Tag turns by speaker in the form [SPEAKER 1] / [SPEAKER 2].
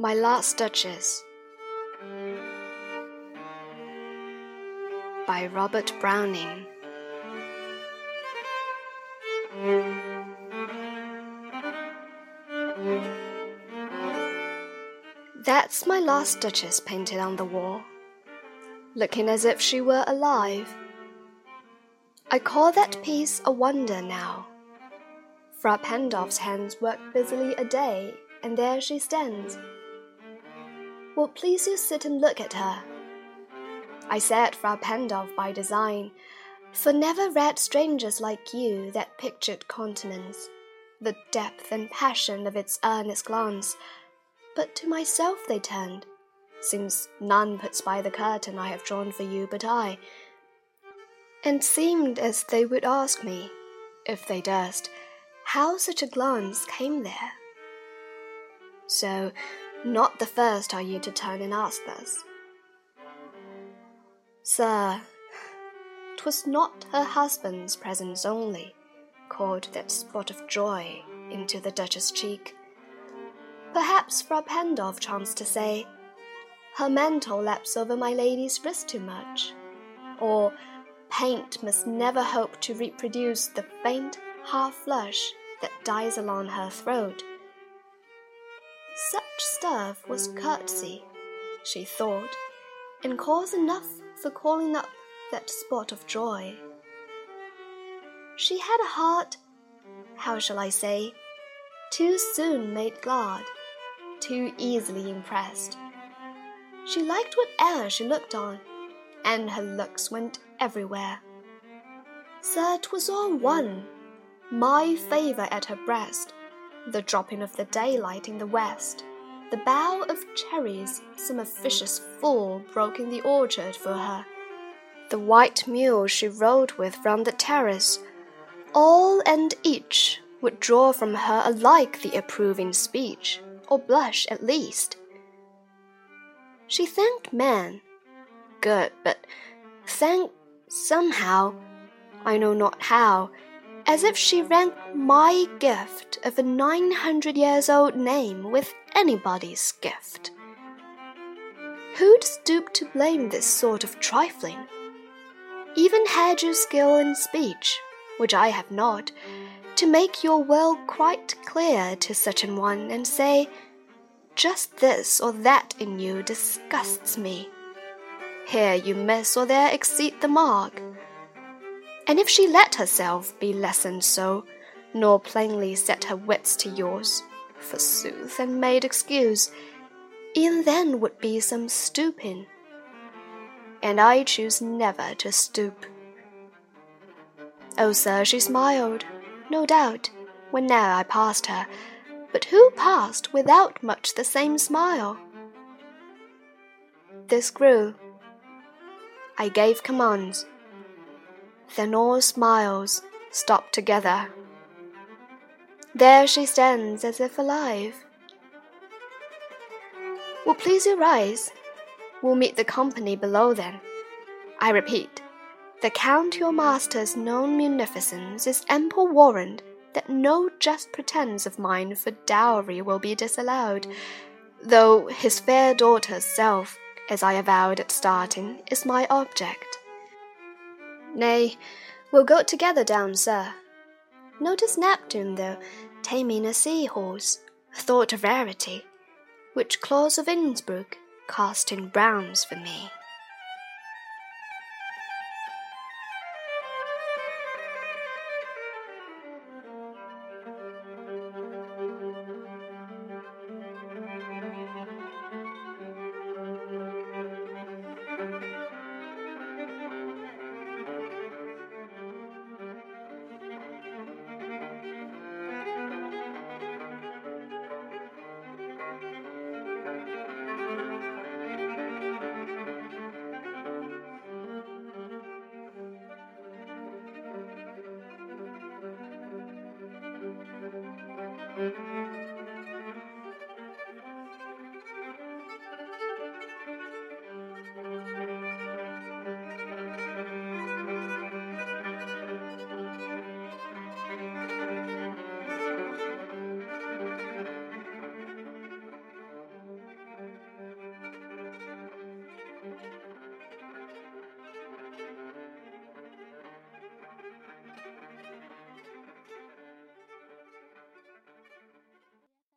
[SPEAKER 1] My Last Duchess by Robert Browning. That's my last Duchess painted on the wall, looking as if she were alive. I call that piece a wonder now. Fra Pandolf's hands work busily a day, and there she stands. Will please you sit and look at her? I said Fra Pandolf by design, for never read strangers like you that pictured countenance, the depth and passion of its earnest glance. But to myself they turned, since none puts by the curtain I have drawn for you but I, and seemed as they would ask me, if they durst, how such a glance came there. So, not the first are you to turn and ask thus. Sir, 'twas not her husband's presence only called that spot of joy into the Duchess' cheek. Perhaps Fra Pandolf chanced to say, Her mantle laps over my lady's wrist too much, or paint must never hope to reproduce the faint half flush that dies along her throat. Such stuff was courtesy, she thought, and cause enough for calling up that spot of joy. She had a heart, how shall I say, too soon made glad, too easily impressed. She liked whate'er she looked on, and her looks went everywhere. Sir, 'twas all one, my favor at her breast, the dropping of the daylight in the west, the bough of cherries some officious fool broke in the orchard for her, the white mule she rode with round the terrace, all and each would draw from her alike the approving speech, or blush at least. She thanked man, good, but thanked somehow, I know not how, as if she ranked my gift of a nine hundred years old name with anybody's gift. Who'd stoop to blame this sort of trifling? Even had you skill in speech, which I have not, to make your will quite clear to such an one and say, just this or that in you disgusts me. Here you miss or there exceed the mark. And if she let herself be lessoned so, nor plainly set her wits to yours, forsooth, and made excuse, e'en then would be some stooping. And I choose never to stoop. Oh, sir, she smiled, no doubt, when ne'er I passed her, but who passed without much the same smile? This grew. I gave commands then all smiles stop together. There she stands as if alive. Will please you rise? We'll meet the company below then. I repeat, the Count your master's known munificence is ample warrant that no just pretence of mine for dowry will be disallowed, though his fair daughter's self, as I avowed at starting, is my object. Nay, we'll go together down, sir. Notice Neptune, though, taming a sea horse, thought a rarity, which Claus of Innsbruck cast in bronze for me. Música